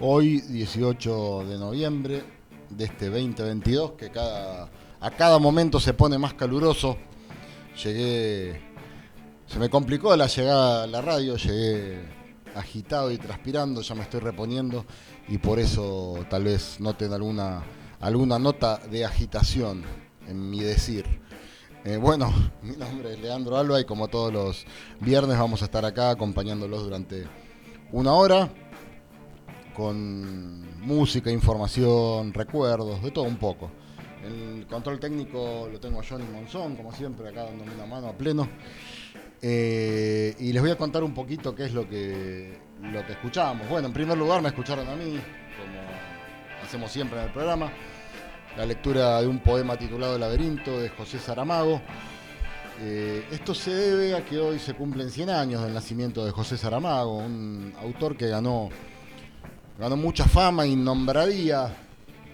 Hoy, 18 de noviembre de este 2022, que a cada momento se pone más caluroso. Llegué, se me complicó la llegada a la radio, llegué agitado y transpirando, ya me estoy reponiendo y por eso tal vez noten alguna, alguna nota de agitación en mi decir. Eh, bueno, mi nombre es Leandro Alba y como todos los viernes vamos a estar acá acompañándolos durante una hora con música, información, recuerdos, de todo un poco. El control técnico lo tengo a Johnny Monzón, como siempre, acá dándome una mano a pleno. Eh, y les voy a contar un poquito qué es lo que, lo que escuchamos. Bueno, en primer lugar me escucharon a mí, como hacemos siempre en el programa, la lectura de un poema titulado laberinto de José Saramago. Eh, esto se debe a que hoy se cumplen 100 años del nacimiento de José Saramago, un autor que ganó ganó mucha fama y nombradía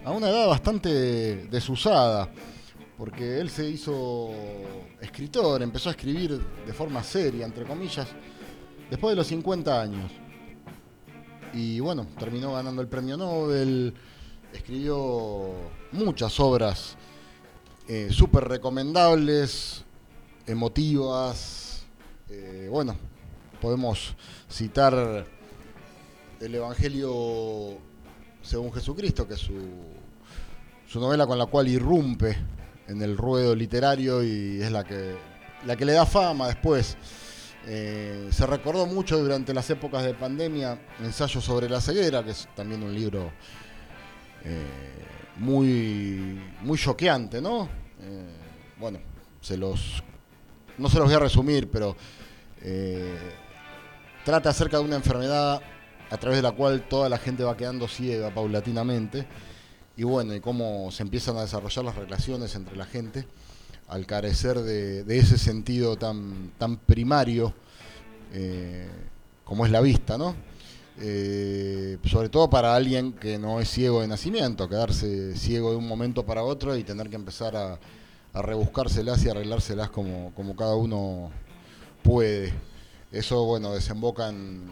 a una edad bastante desusada, porque él se hizo escritor, empezó a escribir de forma seria, entre comillas, después de los 50 años. Y bueno, terminó ganando el premio Nobel, escribió muchas obras eh, súper recomendables, emotivas. Eh, bueno, podemos citar el Evangelio según Jesucristo, que es su, novela con la cual irrumpe en el ruedo literario y es la que, la que le da fama después. Eh, se recordó mucho durante las épocas de pandemia Ensayo sobre la ceguera, que es también un libro eh, muy, muy choqueante, ¿no? Eh, bueno, se los, no se los voy a resumir, pero trata acerca de una enfermedad a través de la cual toda la gente va quedando ciega paulatinamente. Y bueno, y cómo se empiezan a desarrollar las relaciones entre la gente al carecer de, ese sentido tan, tan primario eh, como es la vista, ¿no? Eh, sobre todo para alguien que no es ciego de nacimiento, quedarse ciego de un momento para otro y tener que empezar a, rebuscárselas y arreglárselas como, como cada uno puede. Eso, bueno, desemboca en,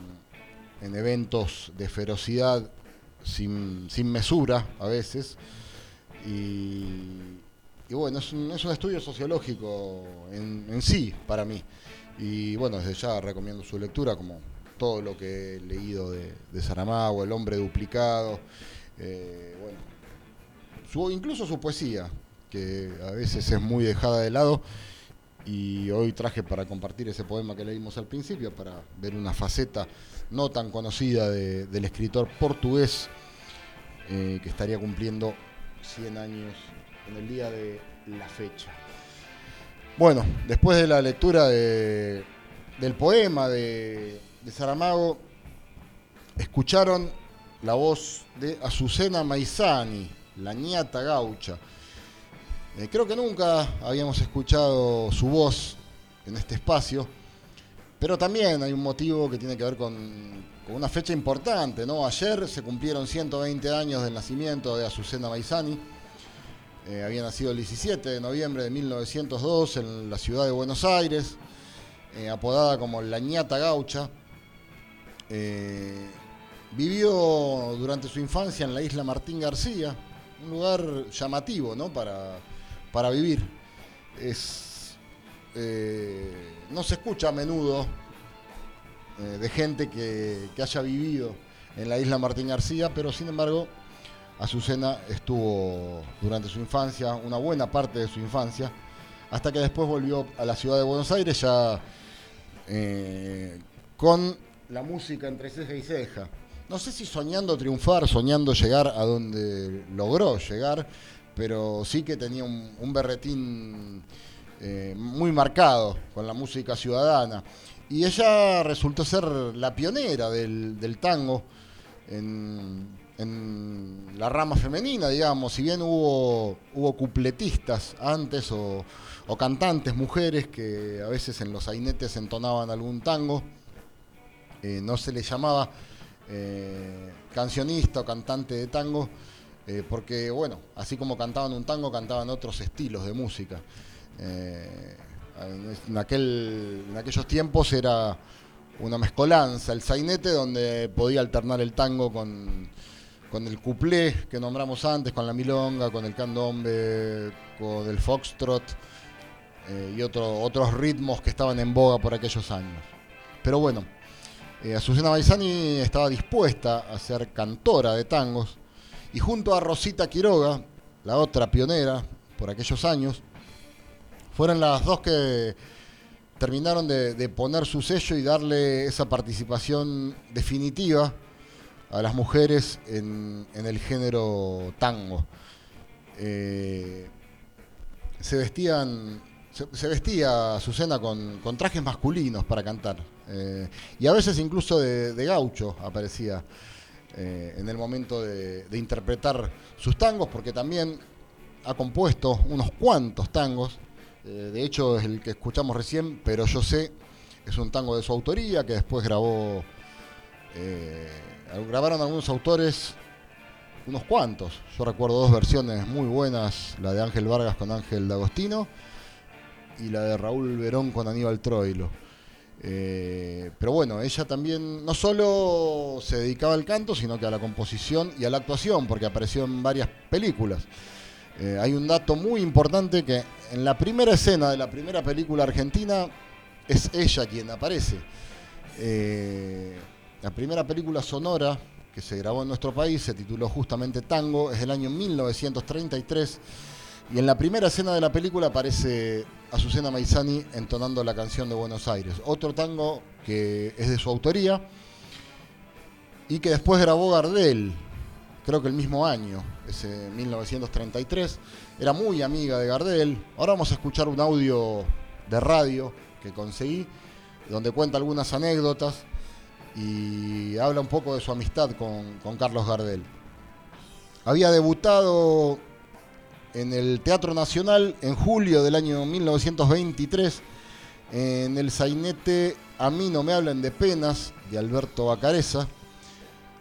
en eventos de ferocidad sin, mesura a veces. Y, bueno, es un, estudio sociológico en, sí para mí. Y bueno, desde ya recomiendo su lectura, como todo lo que he leído de, Saramago, El hombre duplicado, eh, bueno, incluso su poesía, que a veces es muy dejada de lado. Y hoy traje para compartir ese poema que leímos al principio, para ver una faceta no tan conocida del escritor portugués eh, que estaría cumpliendo 100 años en el día de la fecha. Bueno, después de la lectura del poema de, Saramago, escucharon la voz de Azucena Maizani, la ñata gaucha. Eh, creo que nunca habíamos escuchado su voz en este espacio. Pero también hay un motivo que tiene que ver con, una fecha importante, ¿no? Ayer se cumplieron 120 años del nacimiento de Azucena Maizani. Eh, había nacido el 17 de noviembre de 1902 en la ciudad de Buenos Aires, eh, apodada como La ñata gaucha. Vivió durante su infancia en la isla Martín García, un lugar llamativo ¿no? para, para vivir. Es no se escucha a menudo eh, de gente que, haya vivido en la isla Martín García, pero sin embargo Azucena estuvo durante su infancia, una buena parte de su infancia, hasta que después volvió a la ciudad de Buenos Aires ya eh, con la música entre ceja y ceja. No sé si soñando triunfar, soñando llegar a donde logró llegar, pero sí que tenía un berretín eh, muy marcado con la música ciudadana. Y ella resultó ser la pionera del, tango en, la rama femenina, digamos. Si bien hubo, hubo cupletistas antes o, cantantes mujeres que a veces en los sainetes entonaban algún tango, eh, no se le llamaba eh, cancionista o cantante de tango, porque, bueno, así como cantaban un tango, cantaban otros estilos de música. Eh, en, aquel, en aquellos tiempos era una mezcolanza, el sainete donde podía alternar el tango con, con el cuplé que nombramos antes, con la milonga, con el candombe, con el foxtrot eh, y otros ritmos que estaban en boga por aquellos años. Pero bueno, eh, Azucena Baizani estaba dispuesta a ser cantora de tangos y junto a Rosita Quiroga, la otra pionera por aquellos años, fueron las dos que terminaron de, poner su sello y darle esa participación definitiva a las mujeres en, el género tango. Eh, se vestían, se, vestía Azucena con, trajes masculinos para cantar. Eh, y a veces incluso de, gaucho aparecía eh, en el momento de, interpretar sus tangos, porque también ha compuesto unos cuantos tangos eh, de hecho, es el que escuchamos recién, pero yo sé, es un tango de su autoría que después grabó. Eh, grabaron algunos autores, unos cuantos. Yo recuerdo dos versiones muy buenas: la de Ángel Vargas con Ángel D'Agostino y la de Raúl Verón con Aníbal Troilo. Eh, pero bueno, ella también no solo se dedicaba al canto, sino que a la composición y a la actuación, porque apareció en varias películas. Eh, hay un dato muy importante que en la primera escena de la primera película argentina es ella quien aparece. Eh, la primera película sonora que se grabó en nuestro país se tituló justamente Tango, es del año 1933 y en la primera escena de la película aparece Azucena Maizani entonando la canción de Buenos Aires. Otro tango que es de su autoría y que después grabó Gardel creo que el mismo año, ese 1933. Era muy amiga de Gardel. Ahora vamos a escuchar un audio de radio que conseguí, donde cuenta algunas anécdotas y habla un poco de su amistad con, Carlos Gardel. Había debutado en el Teatro Nacional en julio del año 1923 en el sainete A mí no me hablan de penas de Alberto Bacareza.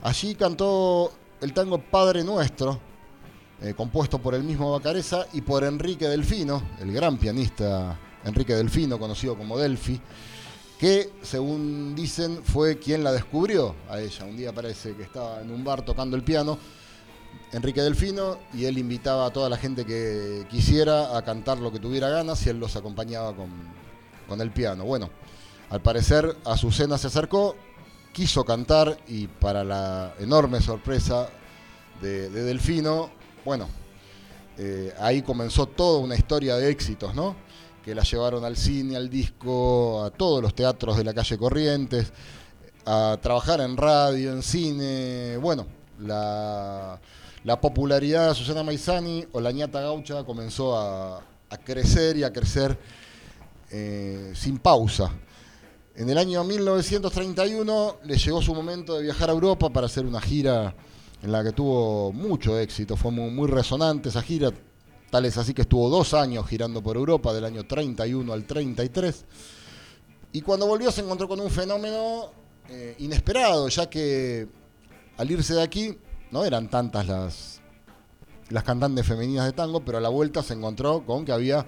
Allí cantó el tango Padre Nuestro, eh, compuesto por el mismo Bacareza y por Enrique Delfino, el gran pianista Enrique Delfino, conocido como Delfi, que según dicen fue quien la descubrió a ella. Un día parece que estaba en un bar tocando el piano, Enrique Delfino, y él invitaba a toda la gente que quisiera a cantar lo que tuviera ganas y él los acompañaba con, con el piano. Bueno, al parecer Azucena se acercó, quiso cantar y para la enorme sorpresa de, Delfino, bueno, eh, ahí comenzó toda una historia de éxitos, ¿no? Que la llevaron al cine, al disco, a todos los teatros de la calle Corrientes, a trabajar en radio, en cine. Bueno, la, popularidad de Susana Maizani o la ñata gaucha comenzó a, crecer y a crecer eh, sin pausa. En el año 1931 le llegó su momento de viajar a Europa para hacer una gira en la que tuvo mucho éxito, fue muy, resonante esa gira, tal es así que estuvo dos años girando por Europa, del año 31 al 33, y cuando volvió se encontró con un fenómeno eh, inesperado, ya que al irse de aquí no eran tantas las, las cantantes femeninas de tango, pero a la vuelta se encontró con que había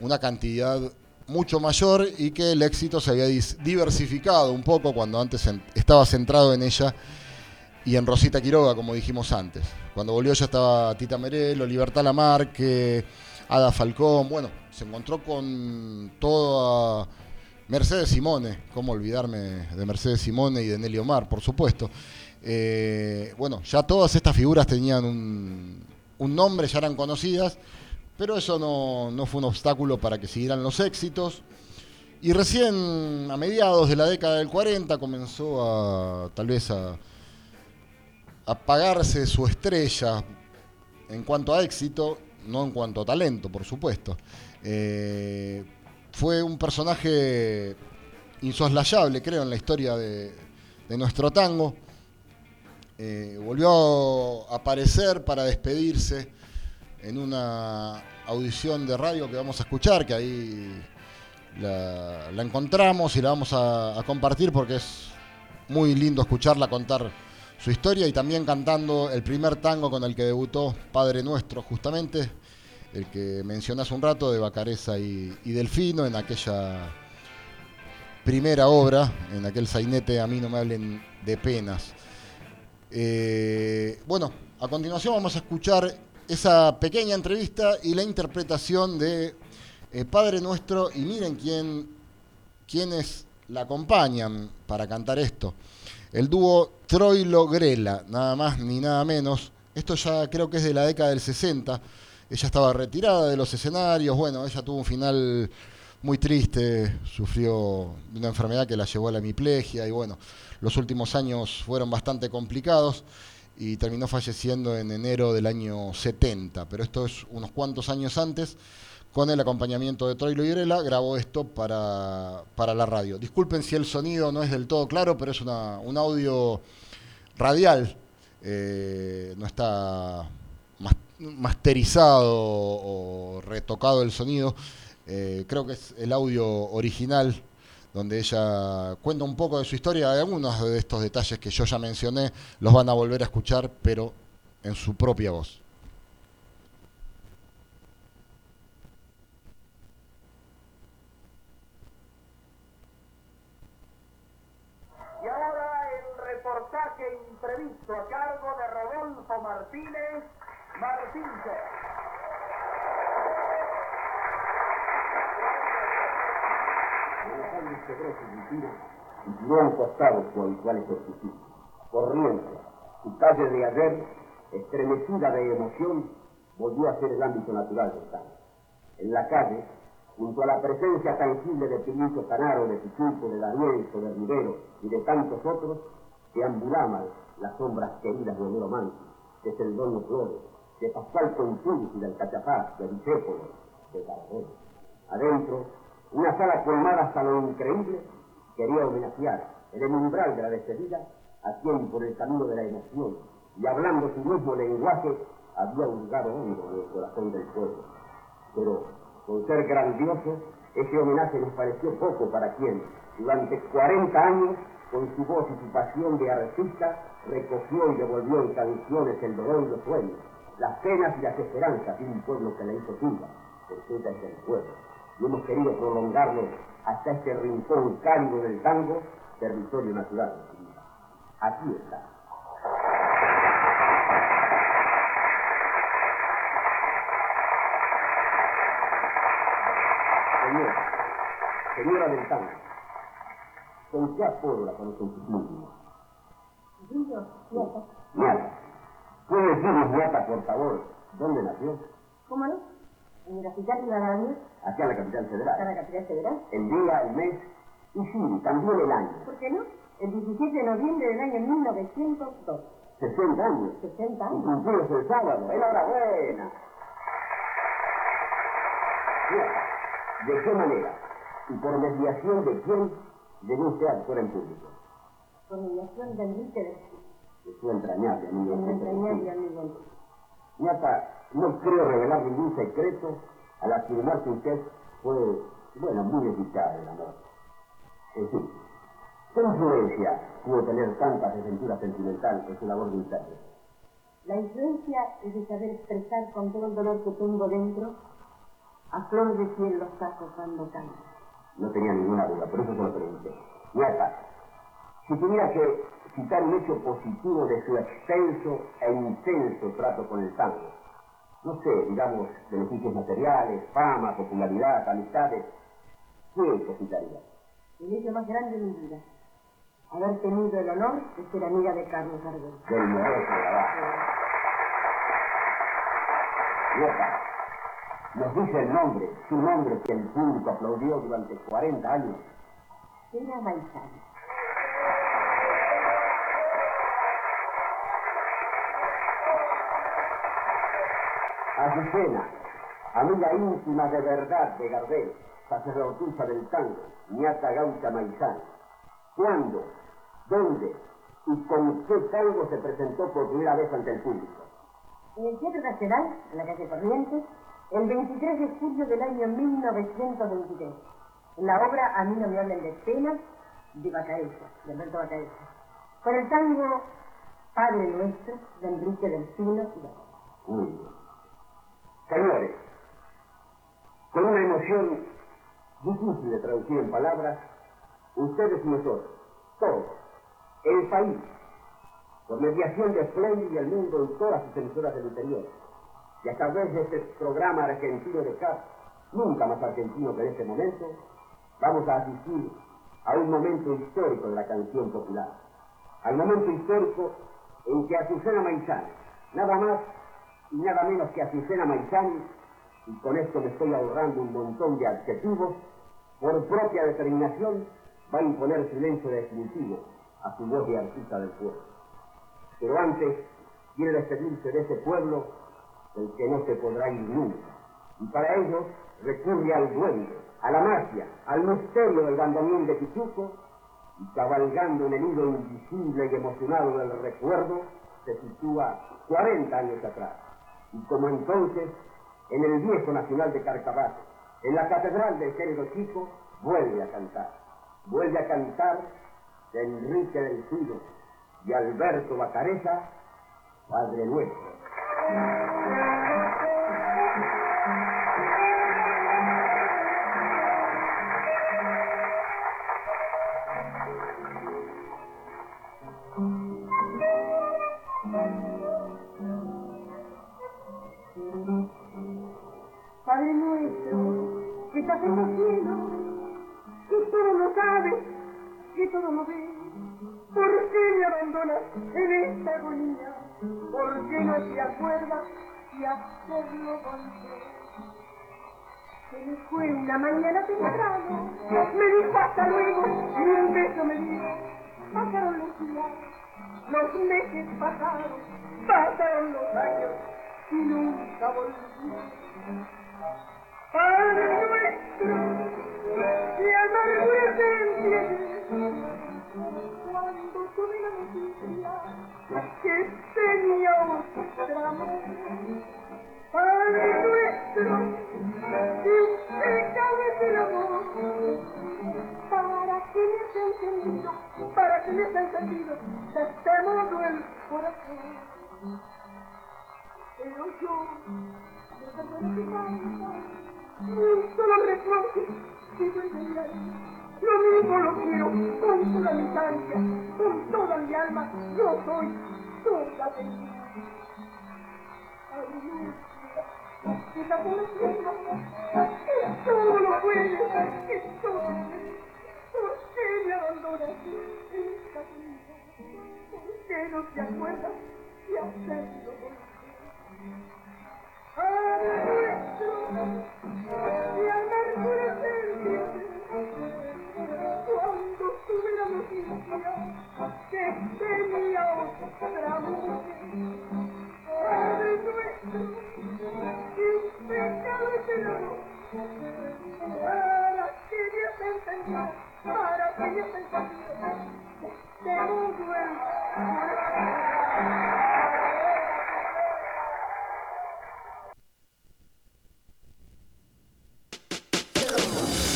una cantidad mucho mayor y que el éxito se había diversificado un poco cuando antes estaba centrado en ella y en Rosita Quiroga, como dijimos antes. Cuando volvió ya estaba Tita Merelo, Libertad Lamarque, Ada Falcón, bueno, se encontró con toda Mercedes Simone, cómo olvidarme de Mercedes Simone y de Nelly Omar, por supuesto. Eh, bueno, ya todas estas figuras tenían un, un nombre, ya eran conocidas pero eso no, fue un obstáculo para que siguieran los éxitos. Y recién a mediados de la década del 40 comenzó a tal vez a apagarse su estrella en cuanto a éxito, no en cuanto a talento, por supuesto. Eh, fue un personaje insoslayable, creo, en la historia de, nuestro tango. Eh, volvió a aparecer para despedirse en una audición de radio que vamos a escuchar, que ahí la, encontramos y la vamos a, compartir porque es muy lindo escucharla contar su historia y también cantando el primer tango con el que debutó Padre Nuestro, justamente, el que mencioné hace un rato de Bacareza y, Delfino en aquella primera obra, en aquel sainete A mí no me hablen de penas. Eh, bueno, a continuación vamos a escuchar esa pequeña entrevista y la interpretación de eh, Padre Nuestro y miren quién, quiénes la acompañan para cantar esto. El dúo Troilo Grela, nada más ni nada menos. Esto ya creo que es de la década del 60. Ella estaba retirada de los escenarios. Bueno, ella tuvo un final muy triste, sufrió una enfermedad que la llevó a la hemiplegia y bueno, los últimos años fueron bastante complicados y terminó falleciendo en enero del año 70, pero esto es unos cuantos años antes. Con el acompañamiento de Troilo y grabó esto para, para, la radio. Disculpen si el sonido no es del todo claro, pero es una, un audio radial. Eh, no está masterizado o retocado el sonido. Eh, creo que es el audio original donde ella cuenta un poco de su historia. Algunos de estos detalles que yo ya mencioné los van a volver a escuchar, pero en su propia voz. Y ahora el reportaje imprevisto a cargo de Rodolfo Martínez Martínez. Su y tiró un costado su habitual ejercicio. Corriente, su calle de ayer, estremecida de emoción, volvió a ser el ámbito natural del Estado. En la calle, junto a la presencia tangible de Pinicio Canaro, de Pichuco, de Daniel, de Rivero y de tantos otros, deambulaban las sombras queridas de Homero Mansi, de Celdonio Flores, de Pascual Conchunzi, del Cachapaz, de Vicépolo, de Carrera. Adentro, una sala colmada hasta lo increíble quería homenajear en el umbral de la despedida a quien por el camino de la emoción y hablando su mismo lenguaje había hurgado hondo en el corazón del pueblo. Pero, con ser grandioso, ese homenaje nos pareció poco para quien, durante 40 años, con su voz y su pasión de artista, recogió y devolvió en canciones el dolor y los sueños, las penas y las esperanzas de un pueblo que le hizo tuya, porque ella es el pueblo y hemos querido prolongarlo hasta este rincón cálido del tango, territorio natural Aquí está. Señora, señora del tango, ¿con qué apodo la conocen sus niños? Niños, nieta. Nieta. ¿Puede decirnos, nieta, por favor, dónde nació? ¿Cómo no? En la capital. Aquí en la capital federal. En la capital federal. El día, el mes y sí, también el año. ¿Por qué no? El 17 de noviembre del año 1902. 60 años. 60 años. Cumplimos el sábado. Enhorabuena. ¿De qué manera y por mediación de quién usted actuar en público? Por mediación de Enrique de De su entrañable amigo. De su entrañable amigo. Ñata, no creo revelar ningún secreto al afirmar que usted fue, bueno, muy desdichada el amor. En fin, ¿qué influencia pudo tener tantas desventuras sentimentales en su labor de intérprete? La influencia es de saber expresar con todo el dolor que tengo dentro a flor de cielo los sacos cuando canto. No tenía ninguna duda, por eso se lo pregunté. Ñata, si tuviera que citar un hecho positivo de su extenso e intenso trato con el tango. No sé, digamos, beneficios materiales, fama, popularidad, amistades. ¿Qué hecho citaría? El hecho más grande de mi vida. Haber tenido el honor de ser amiga de Carlos Gardel. Del moroso Loca, nos dice el nombre, su nombre que el público aplaudió durante 40 años. Era Maizano. Azucena, amiga íntima de verdad de Gardel, sacerdotisa del tango, ñata gaucha maizana. ¿Cuándo, dónde y con qué tango se presentó por primera vez ante el público? En el Teatro Nacional, en la calle Corrientes, el 23 de julio del año 1923, en la obra A mí no me hablen de penas, de Bacaeza, de Alberto Bacaeza, con el tango Padre Nuestro, de Enrique del Pino y de. Señores, con una emoción difícil de traducir en palabras, ustedes y nosotros, todos, el país, por mediación de Splendid y el mundo en todas sus emisoras del interior, y a través de este programa argentino de CAP, nunca más argentino que en este momento, vamos a asistir a un momento histórico de la canción popular, al momento histórico en que Azucena Maizani, nada más nada menos que Azucena Maizani, y con esto me estoy ahorrando un montón de adjetivos, por propia determinación va a imponer silencio definitivo a su voz de artista del pueblo. Pero antes quiere despedirse de ese pueblo del que no se podrá ir nunca. Y para ello recurre al duende, a la magia, al misterio del bandoneón de Pichuco, y cabalgando en el hilo invisible y emocionado del recuerdo, se sitúa 40 años atrás. Y como entonces, en el viejo nacional de Carcabato, en la catedral del género chico, vuelve a cantar. Vuelve a cantar de Enrique del Tiro y Alberto Bacareza, Padre Nuestro. En los que todo lo sabes, que todo lo ves. ¿Por qué me abandonas en esta agonía? ¿Por qué no te acuerdas de hacerlo volver? Se me fue una mañana temprano, me dijo hasta luego y un beso me dio. Pasaron los días, los meses pasaron, pasaron los años y nunca volví. Te. Pero yo, perdona tu falta, un solo reproche pido entenderé. Lo mismo lo quiero con toda mi sangre, con toda mi alma, yo soy toda de mí. Ay, los cielos, que todo lo puedes, que todo. ¿Por qué me abandonas esta vida? ¿Por qué no te acuerdas de hacerlo conmigo? Y amargura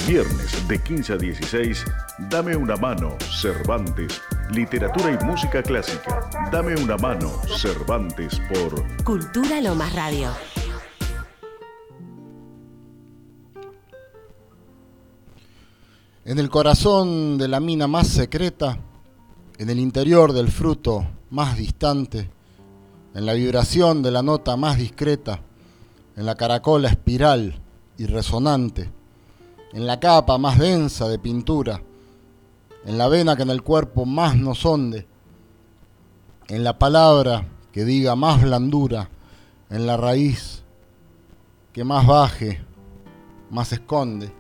Viernes de 15 a 16, Dame una mano, Cervantes. Literatura y música clásica. Dame una mano, Cervantes por Cultura Lomas Radio. En el corazón de la mina más secreta, en el interior del fruto más distante, en la vibración de la nota más discreta, en la caracola espiral y resonante, en la capa más densa de pintura, en la vena que en el cuerpo más nos honde, en la palabra que diga más blandura, en la raíz que más baje, más esconde,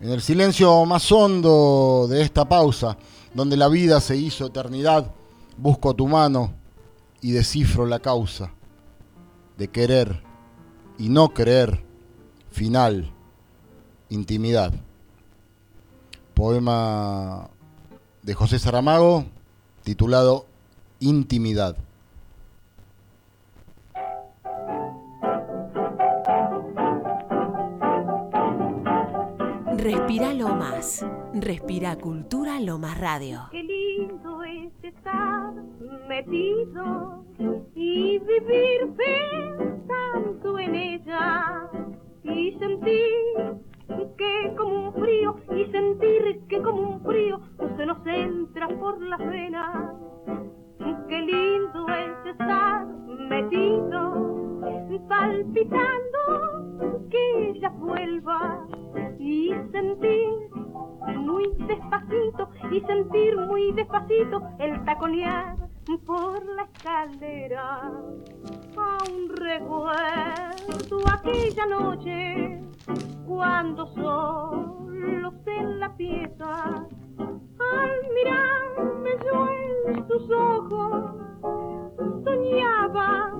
en el silencio más hondo de esta pausa, donde la vida se hizo eternidad, busco tu mano y descifro la causa de querer y no creer, final, intimidad. Poema de José Saramago titulado Intimidad. Respira Lomas. Respira Cultura Lomas Radio. Qué lindo es estar metido y vivir pensando en ella y sentir que como un frío y sentir que como un frío se nos entra por las venas. Qué lindo es estar metido, palpitando que ella vuelva y sentir muy despacito y sentir muy despacito el taconear por la escalera. Aún recuerdo aquella noche cuando solos en la pieza al mirarme yo en sus ojos soñaba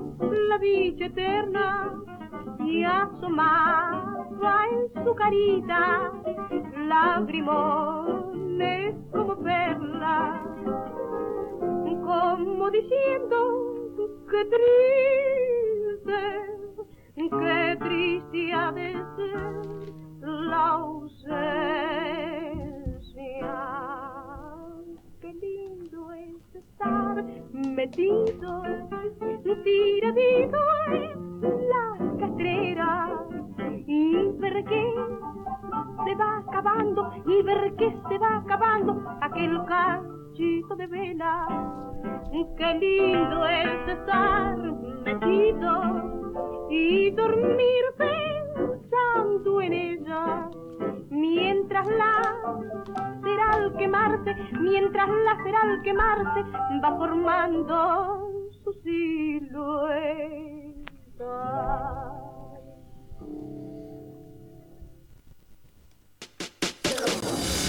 la dicha eterna y asomaba en su carita lagrimones como perlas como diciendo que triste, que triste ha de ser la ausencia. Qué lindo es estar metido, tiradito en la castrera y ver que se va acabando y ver que se va acabando aquel de vela Qué lindo es estar metido y dormir pensando en ella. Mientras la será al quemarse, mientras la será al quemarse, va formando su silueta.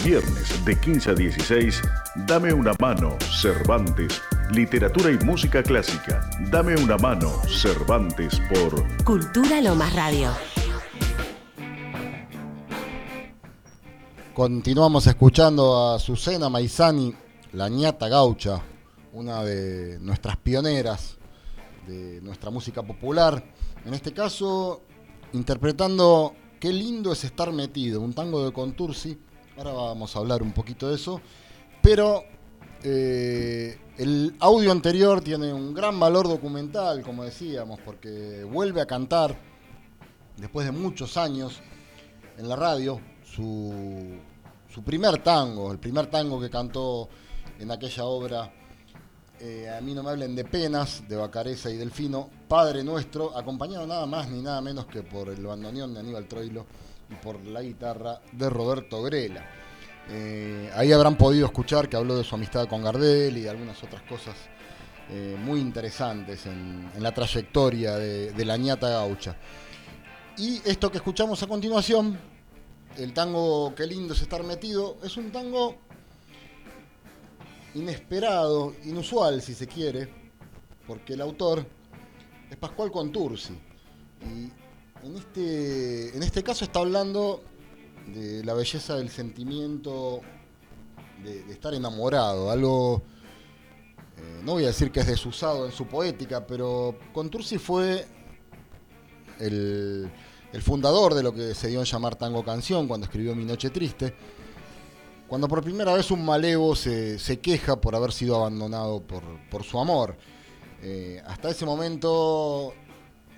Viernes de 15 a 16, Dame una mano, Cervantes. Literatura y música clásica. Dame una mano, Cervantes por Cultura Lomas Radio. Continuamos escuchando a Susana Maizani, la ñata gaucha, una de nuestras pioneras de nuestra música popular. En este caso, interpretando Qué lindo es estar metido, un tango de Contursi Ahora vamos a hablar un poquito de eso. Pero eh, el audio anterior tiene un gran valor documental, como decíamos, porque vuelve a cantar, después de muchos años, en la radio, su, su primer tango, el primer tango que cantó en aquella obra. Eh, a mí no me hablen de penas, de Bacareza y Delfino, Padre Nuestro, acompañado nada más ni nada menos que por el bandoneón de Aníbal Troilo y por la guitarra de Roberto Grela. Eh, ahí habrán podido escuchar que habló de su amistad con Gardel y de algunas otras cosas eh, muy interesantes en, la trayectoria de, la ñata gaucha. Y esto que escuchamos a continuación, el tango Qué lindo es estar metido, es un tango inesperado, inusual si se quiere, porque el autor es Pascual Contursi. En este, en este caso está hablando de la belleza del sentimiento de, estar enamorado, algo, eh, no voy a decir que es desusado en su poética, pero Contursi fue el, fundador de lo que se dio en llamar tango canción cuando escribió Mi Noche Triste, cuando por primera vez un malevo se, queja por haber sido abandonado por, su amor. Eh, hasta ese momento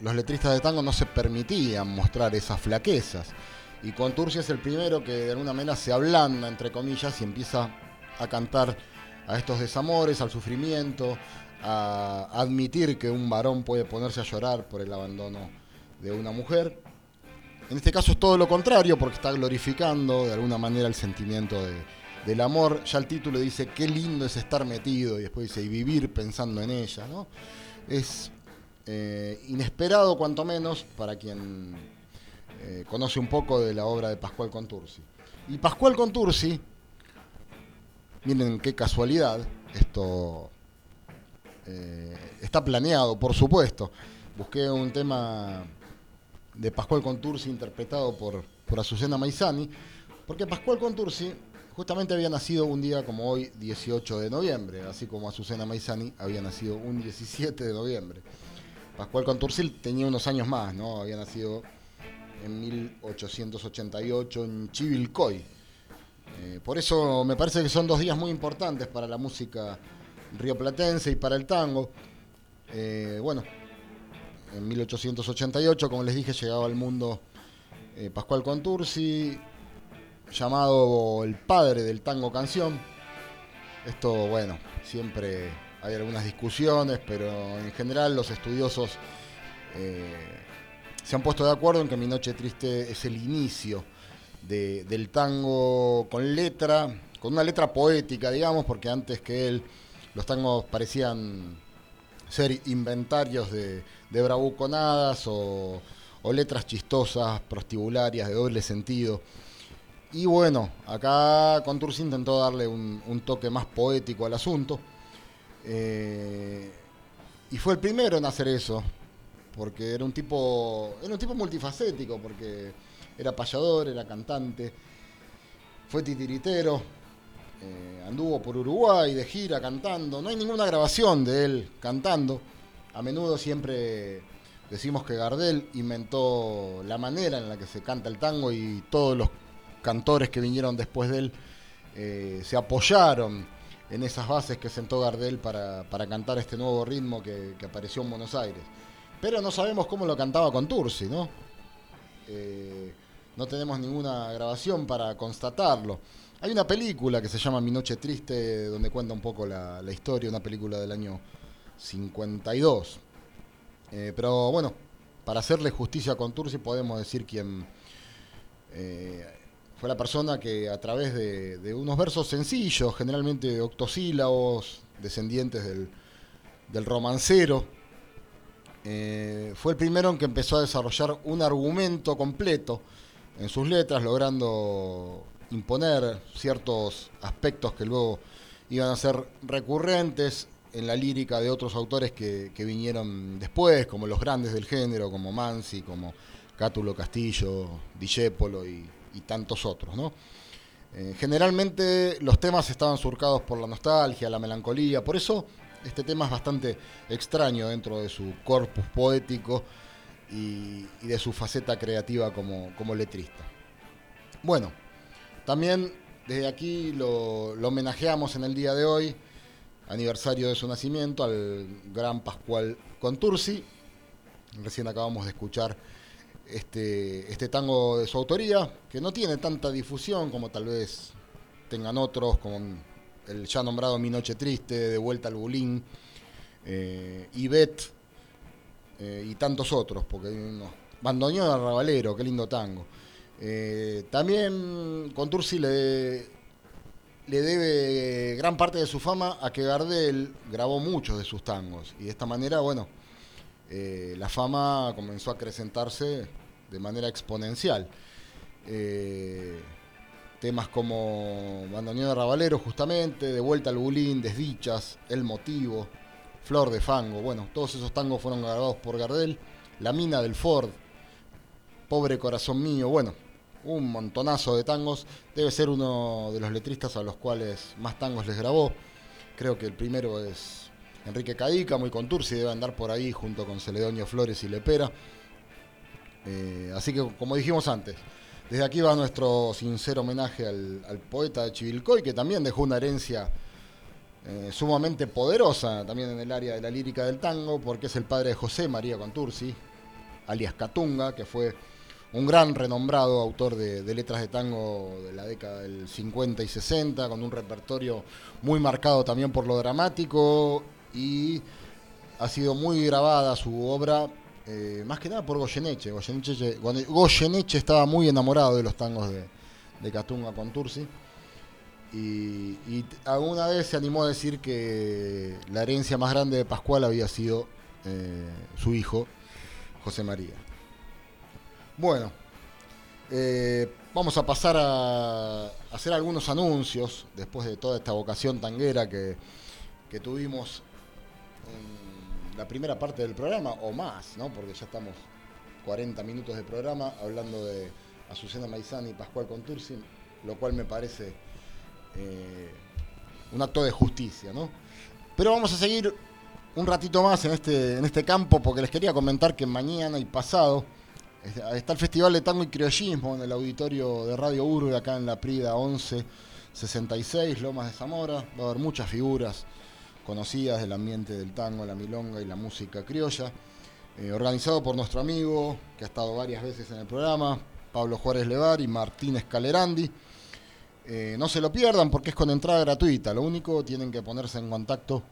los letristas de tango no se permitían mostrar esas flaquezas. Y Contursi es el primero que de alguna manera se ablanda, entre comillas, y empieza a cantar a estos desamores, al sufrimiento, a admitir que un varón puede ponerse a llorar por el abandono de una mujer. En este caso es todo lo contrario, porque está glorificando de alguna manera el sentimiento del amor. Ya el título dice, qué lindo es estar metido, y después dice, y vivir pensando en ella. ¿no? Es eh, inesperado cuanto menos para quien eh, conoce un poco de la obra de Pascual Contursi. Y Pascual Contursi, miren qué casualidad, esto eh, está planeado, por supuesto. Busqué un tema de Pascual Contursi interpretado por, por Azucena Maizani, porque Pascual Contursi justamente había nacido un día como hoy, 18 de noviembre, así como Azucena Maizani había nacido un 17 de noviembre. Pascual Contursil tenía unos años más, ¿no? Había nacido en 1888 en Chivilcoy. Eh, por eso me parece que son dos días muy importantes para la música rioplatense y para el tango. Eh, bueno, en 1888, como les dije, llegaba al mundo eh, Pascual Contursi, llamado el padre del tango canción. Esto, bueno, siempre hay algunas discusiones, pero en general los estudiosos eh, se han puesto de acuerdo en que Mi Noche Triste es el inicio de- del tango con letra, con una letra poética, digamos, porque antes que él los tangos parecían ser inventarios de, bravuconadas o, letras chistosas, prostibularias, de doble sentido. Y bueno, acá Contursi intentó darle un toque más poético al asunto. Eh, y fue el primero en hacer eso, porque era un tipo, era un tipo multifacético, porque era payador, era cantante, fue titiritero, eh, anduvo por Uruguay de gira cantando. No hay ninguna grabación de él cantando. A menudo siempre decimos que Gardel inventó la manera en la que se canta el tango y todos los cantores que vinieron después de él eh, se apoyaron en esas bases que sentó Gardel para, para cantar este nuevo ritmo que, que apareció en Buenos Aires. Pero no sabemos cómo lo cantaba con Tursi, ¿no? Eh, no tenemos ninguna grabación para constatarlo. Hay una película que se llama Mi Noche Triste, donde cuenta un poco la, historia, una película del año 52. Eh, pero bueno, para hacerle justicia a Contursi podemos decir quién eh, fue la persona que a través de, unos versos sencillos, generalmente octosílabos, descendientes del, romancero, eh, fue el primero en que empezó a desarrollar un argumento completo en sus letras, logrando imponer ciertos aspectos que luego iban a ser recurrentes en la lírica de otros autores que, vinieron después, como los grandes del género, como Mansi, como Cátulo Castillo, Dijépolo y, y tantos otros, ¿no? Eh, generalmente los temas estaban surcados por la nostalgia, la melancolía, por eso este tema es bastante extraño dentro de su corpus poético y, de su faceta creativa como, como letrista. Bueno, también desde aquí lo, lo homenajeamos en el día de hoy, aniversario de su nacimiento, al gran Pascual Contursi. Recién acabamos de escuchar este, este tango de su autoría, que no tiene tanta difusión como tal vez tengan otros, como el ya nombrado Mi Noche Triste, De Vuelta al Bulín, eh, Ivette eh, y tantos otros, porque hay. Bandoneón al Rabalero, qué lindo tango. Eh, también Contursi le, le debe gran parte de su fama a que Gardel grabó muchos de sus tangos. Y de esta manera, bueno, eh, la fama comenzó a acrecentarse de manera exponencial. Eh, temas como Bandoneón de Rabalero, justamente, De Vuelta al Bulín, Desdichas, El Motivo, Flor de Fango. Bueno, todos esos tangos fueron grabados por Gardel. La Mina del Ford, Pobre Corazón Mío, bueno, un montonazo de tangos. Debe ser uno de los letristas a los cuales más tangos les grabó. Creo que el primero es Enrique Cadica, muy Contursi, debe andar por ahí junto con Celedonio Flores y Lepera. Eh, así que, como dijimos antes, desde aquí va nuestro sincero homenaje al, al poeta de Chivilcoy, que también dejó una herencia eh, sumamente poderosa también en el área de la lírica del tango, porque es el padre de José María Contursi, alias Catunga, que fue un gran renombrado autor de, de letras de tango de la década del 50 y 60, con un repertorio muy marcado también por lo dramático y ha sido muy grabada su obra, eh, más que nada por Goyeneche. Goyeneche. Goyeneche estaba muy enamorado de los tangos de, de Catunga Contursi. Y, y alguna vez se animó a decir que la herencia más grande de Pascual había sido eh, su hijo, José María. Bueno, eh, vamos a pasar a hacer algunos anuncios después de toda esta vocación tanguera que, que tuvimos en la primera parte del programa, o más, ¿no? porque ya estamos 40 minutos de programa hablando de Azucena Maizani y Pascual Contursi, lo cual me parece eh, un acto de justicia. ¿no? Pero vamos a seguir un ratito más en este, en este campo porque les quería comentar que mañana y pasado está el Festival de Tango y Criollismo en el auditorio de Radio Urbe, acá en la Prida 1166, Lomas de Zamora. Va a haber muchas figuras conocidas del ambiente del tango, la milonga y la música criolla. Eh, organizado por nuestro amigo, que ha estado varias veces en el programa, Pablo Juárez Levar y Martínez Calerandi. Eh, no se lo pierdan porque es con entrada gratuita. Lo único tienen que ponerse en contacto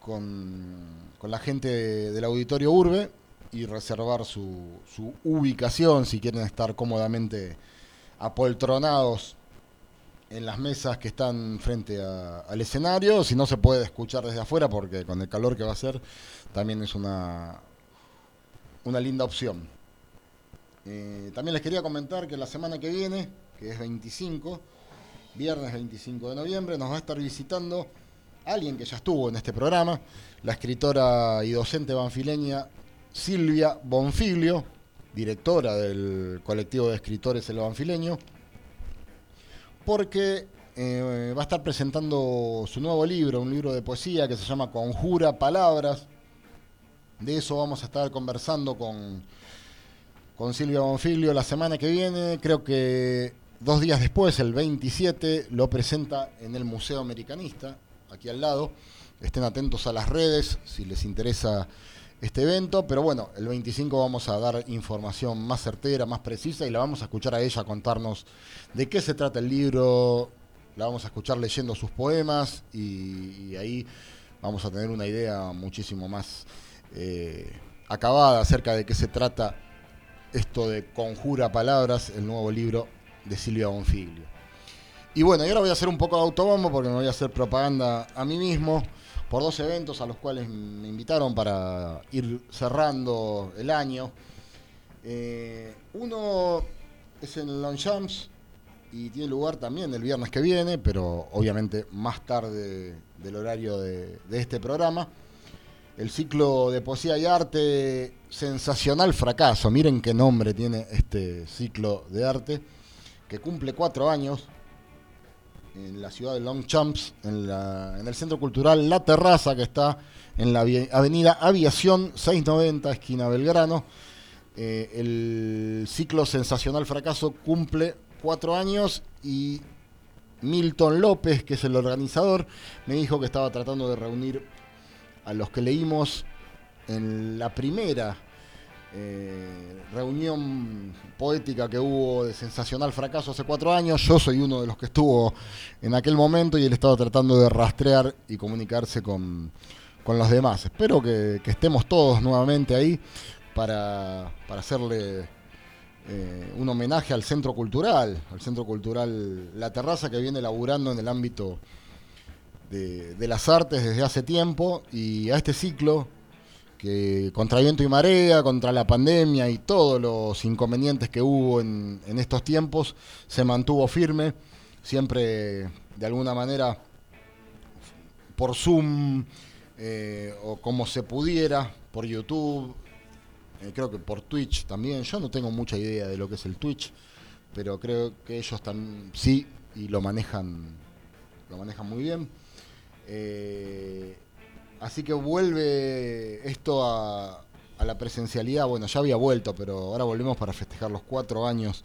con, con la gente del auditorio Urbe y reservar su, su ubicación si quieren estar cómodamente apoltronados en las mesas que están frente al escenario. Si no se puede escuchar desde afuera porque con el calor que va a ser también es una, una linda opción. Eh, también les quería comentar que la semana que viene, que es 25, viernes 25 de noviembre, nos va a estar visitando alguien que ya estuvo en este programa, la escritora y docente banfileña Silvia Bonfiglio, directora del colectivo de escritores El Banfileño, porque eh, va a estar presentando su nuevo libro, un libro de poesía que se llama Conjura Palabras. De eso vamos a estar conversando con, con Silvia Bonfiglio la semana que viene. Creo que dos días después, el 27, lo presenta en el Museo Americanista, aquí al lado. Estén atentos a las redes si les interesa este evento, pero bueno, el 25 vamos a dar información más certera, más precisa y la vamos a escuchar a ella contarnos de qué se trata el libro, la vamos a escuchar leyendo sus poemas y, ahí vamos a tener una idea muchísimo más eh, acabada acerca de qué se trata esto de Conjura Palabras, el nuevo libro de Silvia Bonfiglio. Y bueno, y ahora voy a hacer un poco de autobombo porque me voy a hacer propaganda a mí mismo por dos eventos a los cuales me invitaron para ir cerrando el año. Eh, uno es en Longchamps y tiene lugar también el viernes que viene, pero obviamente más tarde del horario de, de este programa. El ciclo de poesía y arte Sensacional Fracaso. Miren qué nombre tiene este ciclo de arte, que cumple cuatro años en la ciudad de Longchamps, en, la, en el Centro Cultural La Terraza, que está en la avenida Aviación 690, esquina Belgrano. Eh, el ciclo Sensacional Fracaso cumple cuatro años y Milton López, que es el organizador, me dijo que estaba tratando de reunir a los que leímos en la primera eh, reunión poética que hubo de sensacional fracaso hace cuatro años. Yo soy uno de los que estuvo en aquel momento y él estaba tratando de rastrear y comunicarse con, con los demás. Espero que, estemos todos nuevamente ahí para, para hacerle eh, un homenaje al Centro Cultural, al Centro Cultural La Terraza que viene laburando en el ámbito de las artes desde hace tiempo y a este ciclo que contra viento y marea, contra la pandemia y todos los inconvenientes que hubo en, estos tiempos, se mantuvo firme, siempre de alguna manera por Zoom eh, o como se pudiera, por YouTube, eh, creo que por Twitch también. Yo no tengo mucha idea de lo que es el Twitch, pero creo que ellos también sí y lo manejan, lo manejan muy bien. Eh, así que vuelve esto a, la presencialidad. Bueno, ya había vuelto, pero ahora volvemos para festejar los cuatro años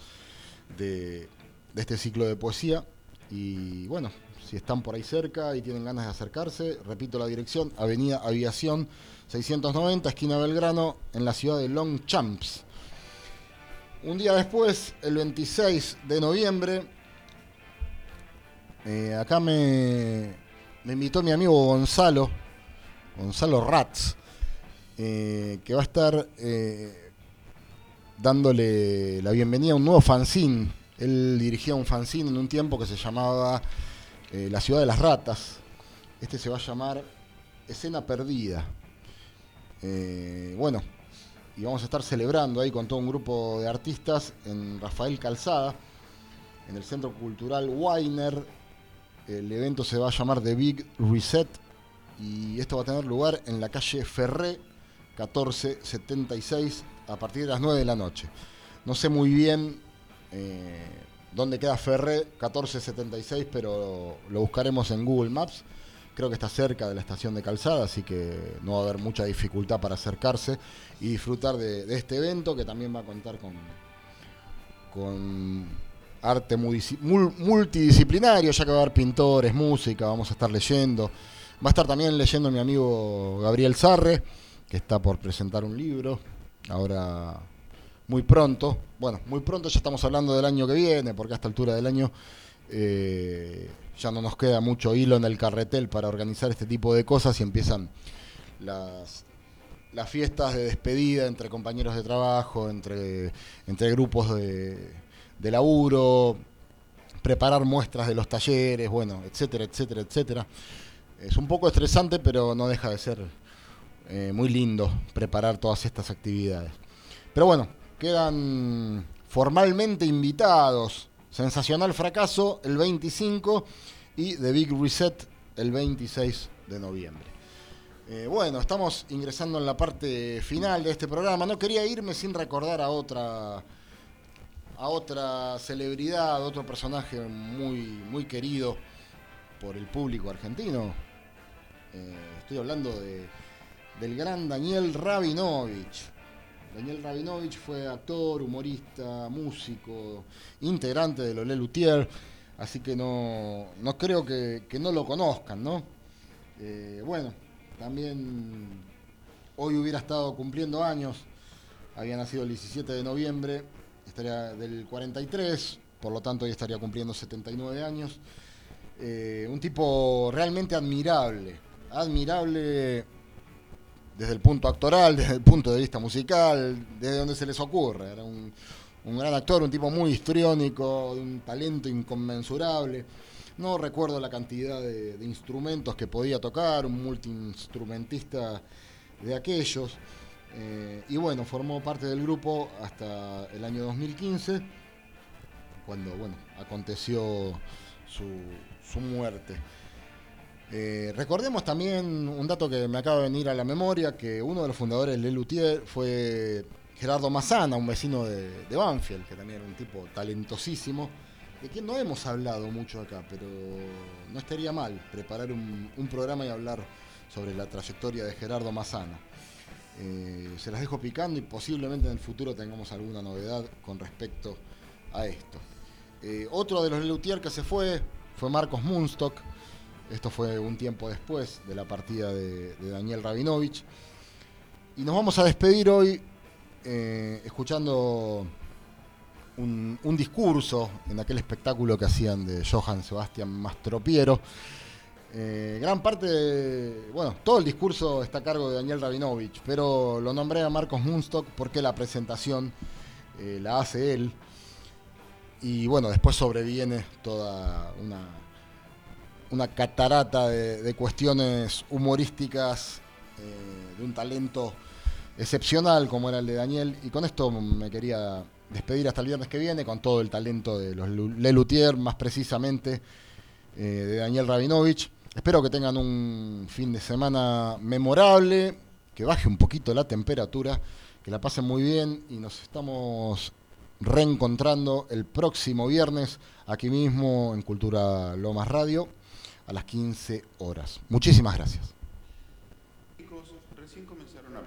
de, este ciclo de poesía. Y bueno, si están por ahí cerca y tienen ganas de acercarse, repito la dirección, Avenida Aviación 690, esquina Belgrano, en la ciudad de Longchamps. Un día después, el 26 de noviembre, eh, acá me invitó mi amigo Gonzalo, Gonzalo Ratz, eh, que va a estar eh, dándole la bienvenida a un nuevo fanzine. Él dirigía un fanzine en un tiempo que se llamaba eh, La Ciudad de las Ratas. Este se va a llamar Escena Perdida. Bueno, y vamos a estar celebrando ahí con todo un grupo de artistas en Rafael Calzada, en el Centro Cultural Weiner. El evento se va a llamar The Big Reset y esto va a tener lugar en la calle Ferré 1476 a partir de las 9 de la noche. No sé muy bien eh, dónde queda Ferré 1476, pero lo buscaremos en Google Maps. Creo que está cerca de la estación de Calzada, así que no va a haber mucha dificultad para acercarse y disfrutar de, este evento que también va a contar con, con arte multidisciplinario, ya que va a haber pintores, música, vamos a estar leyendo. Va a estar también leyendo mi amigo Gabriel Sarre, que está por presentar un libro, ahora muy pronto. Bueno, muy pronto ya estamos hablando del año que viene, porque a esta altura del año eh, ya no nos queda mucho hilo en el carretel para organizar este tipo de cosas y empiezan las, las fiestas de despedida entre compañeros de trabajo, entre, entre grupos de, de laburo, preparar muestras de los talleres, bueno, etcétera, etcétera, etcétera. Es un poco estresante, pero no deja de ser eh, muy lindo preparar todas estas actividades. Pero bueno, quedan formalmente invitados. Sensacional fracaso el 25 y The Big Reset el 26 de noviembre. Eh, bueno, estamos ingresando en la parte final de este programa. No quería irme sin recordar a otra, a otra celebridad, otro personaje muy, muy querido por el público argentino. Eh, estoy hablando de, del gran Daniel Rabinovich. Daniel Rabinovich fue actor, humorista, músico, integrante de Lolé Luthier, así que no, no creo que, que no lo conozcan, ¿no? Eh, bueno, también hoy hubiera estado cumpliendo años, había nacido el 17 de noviembre, estaría del 43, por lo tanto hoy estaría cumpliendo 79 años. Eh, un tipo realmente admirable, admirable desde el punto actoral, desde el punto de vista musical, desde donde se les ocurre. Era un, un gran actor, un tipo muy histriónico, de un talento inconmensurable. No recuerdo la cantidad de, instrumentos que podía tocar, un multiinstrumentista de aquellos. Eh, y bueno, formó parte del grupo hasta el año 2015, cuando bueno, aconteció su, su muerte. Eh, recordemos también un dato que me acaba de venir a la memoria, que uno de los fundadores de Luthier fue Gerardo Mazana, un vecino de, Banfield, que también era un tipo talentosísimo, de quien no hemos hablado mucho acá, pero no estaría mal preparar un, programa y hablar sobre la trayectoria de Gerardo Mazana. Eh, se las dejo picando y posiblemente en el futuro tengamos alguna novedad con respecto a esto. Eh, otro de los Luthier que se fue fue Marcos Munstock, esto fue un tiempo después de la partida de, Daniel Rabinovich. Y nos vamos a despedir hoy eh, escuchando un, discurso en aquel espectáculo que hacían de Johann Sebastian Mastropiero. Eh, gran parte, bueno, todo el discurso está a cargo de Daniel Rabinovich, pero lo nombré a Marcos Munstock porque la presentación eh, la hace él. Y bueno, después sobreviene toda una, una catarata de, cuestiones humorísticas, eh, de un talento excepcional como era el de Daniel. Y con esto me quería despedir hasta el viernes que viene, con todo el talento de los Lelutier, más precisamente eh, de Daniel Rabinovich. Espero que tengan un fin de semana memorable, que baje un poquito la temperatura, que la pasen muy bien y nos estamos reencontrando el próximo viernes aquí mismo en Cultura Lomas Radio a las 15 horas. Muchísimas gracias. Recién comenzaron a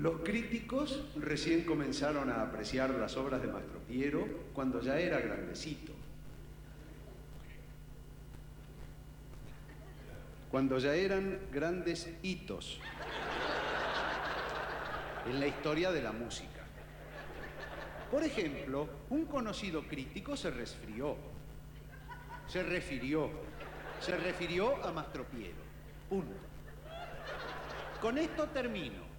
Los críticos recién comenzaron a apreciar las obras de Mastro Piero cuando ya era grandecito. Cuando ya eran grandes hitos en la historia de la música. Por ejemplo, un conocido crítico se resfrió, se refirió, se refirió a Mastro Piero. Punto. Con esto termino.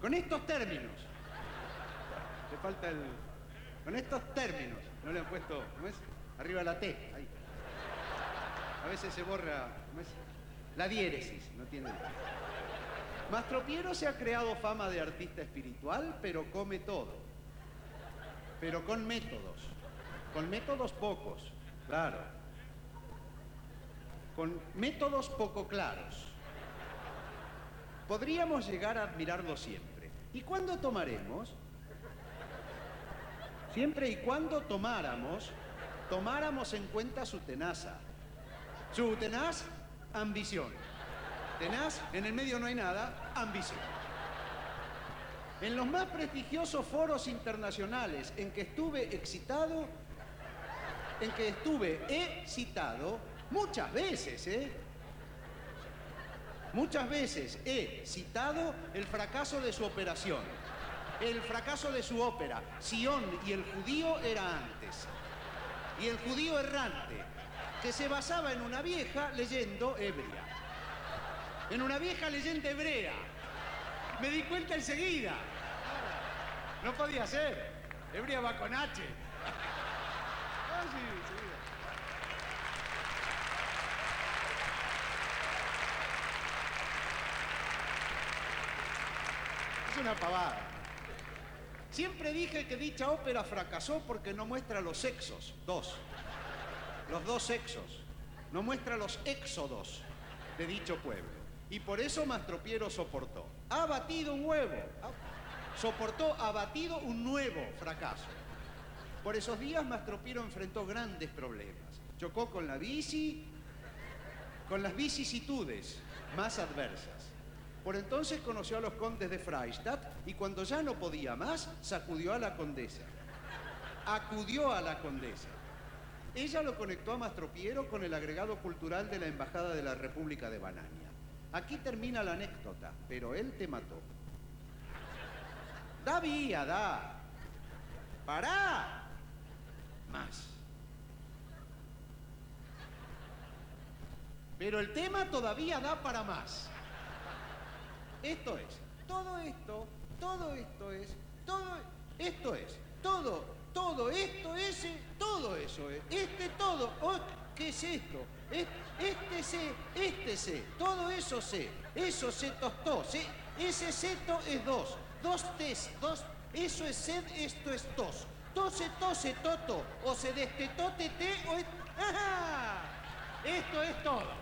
Con estos términos. Le falta el. Con estos términos. No le han puesto, ¿cómo es? Arriba la T. A veces se borra, ¿cómo es? La diéresis, no tiene. Mastropiero se ha creado fama de artista espiritual, pero come todo. Pero con métodos. Con métodos pocos, claro. Con métodos poco claros. Podríamos llegar a admirarlo siempre. ¿Y cuándo tomaremos? Siempre y cuando tomáramos, tomáramos en cuenta su tenaza. Su tenaz ambición. Tenaz, en el medio no hay nada, ambición. En los más prestigiosos foros internacionales en que estuve excitado, en que estuve excitado, muchas veces, ¿eh? Muchas veces he citado el fracaso de su operación, el fracaso de su ópera. Sion y el judío era antes. Y el judío errante, que se basaba en una vieja leyendo hebrea. En una vieja leyenda hebrea. Me di cuenta enseguida. No podía ser. Hebrea va con H. Ah, sí, enseguida. Una pavada. Siempre dije que dicha ópera fracasó porque no muestra los sexos, dos. Los dos sexos. No muestra los éxodos de dicho pueblo. Y por eso Mastropiero soportó. Ha batido un huevo. Ha- soportó, ha batido un nuevo fracaso. Por esos días Mastropiero enfrentó grandes problemas. Chocó con la bici, con las vicisitudes más adversas. Por entonces conoció a los condes de Freistadt y cuando ya no podía más, sacudió a la condesa. Acudió a la condesa. Ella lo conectó a Mastropiero con el agregado cultural de la Embajada de la República de Banania. Aquí termina la anécdota, pero él te mató. Da vía, da. Pará. Más. Pero el tema todavía da para más. Esto es, todo esto, todo esto es, todo esto es, todo, todo esto es, eh, todo eso es, este todo, oh, ¿qué es esto? Es- Este se, este se, todo eso se, eso se tostó, se, ese seto es dos, dos tes, dos, eso es sed, esto es tos, tose, tose, toto, o se destetó, tete, o ¡ajá! Esto es todo.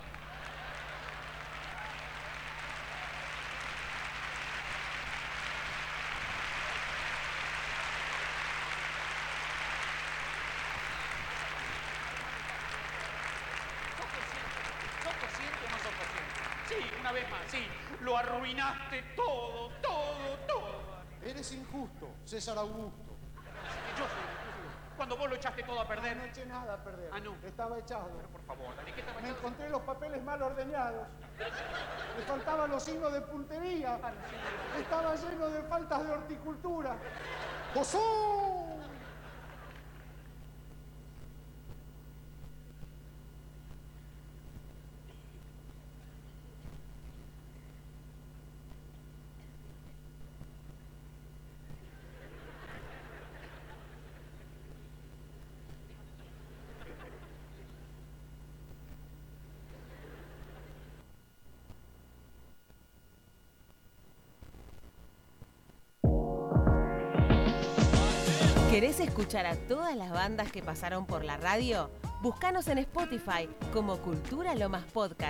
¿Sos consciente? ¿Sos consciente o no sos consciente? Sí, una vez más, sí. Lo arruinaste todo, todo, todo. Eres injusto, César Augusto. Yo soy Cuando vos lo echaste todo a perder. No eché nada a perder. Ah, no. Estaba echado. Por favor, Dani, ¿qué te Me encontré los papeles mal ordeñados. Me faltaban los signos de puntería. Estaba lleno de faltas de horticultura. ¡Josú! ¿Querés escuchar a todas las bandas que pasaron por la radio? Búscanos en Spotify como Cultura Lomas Podcast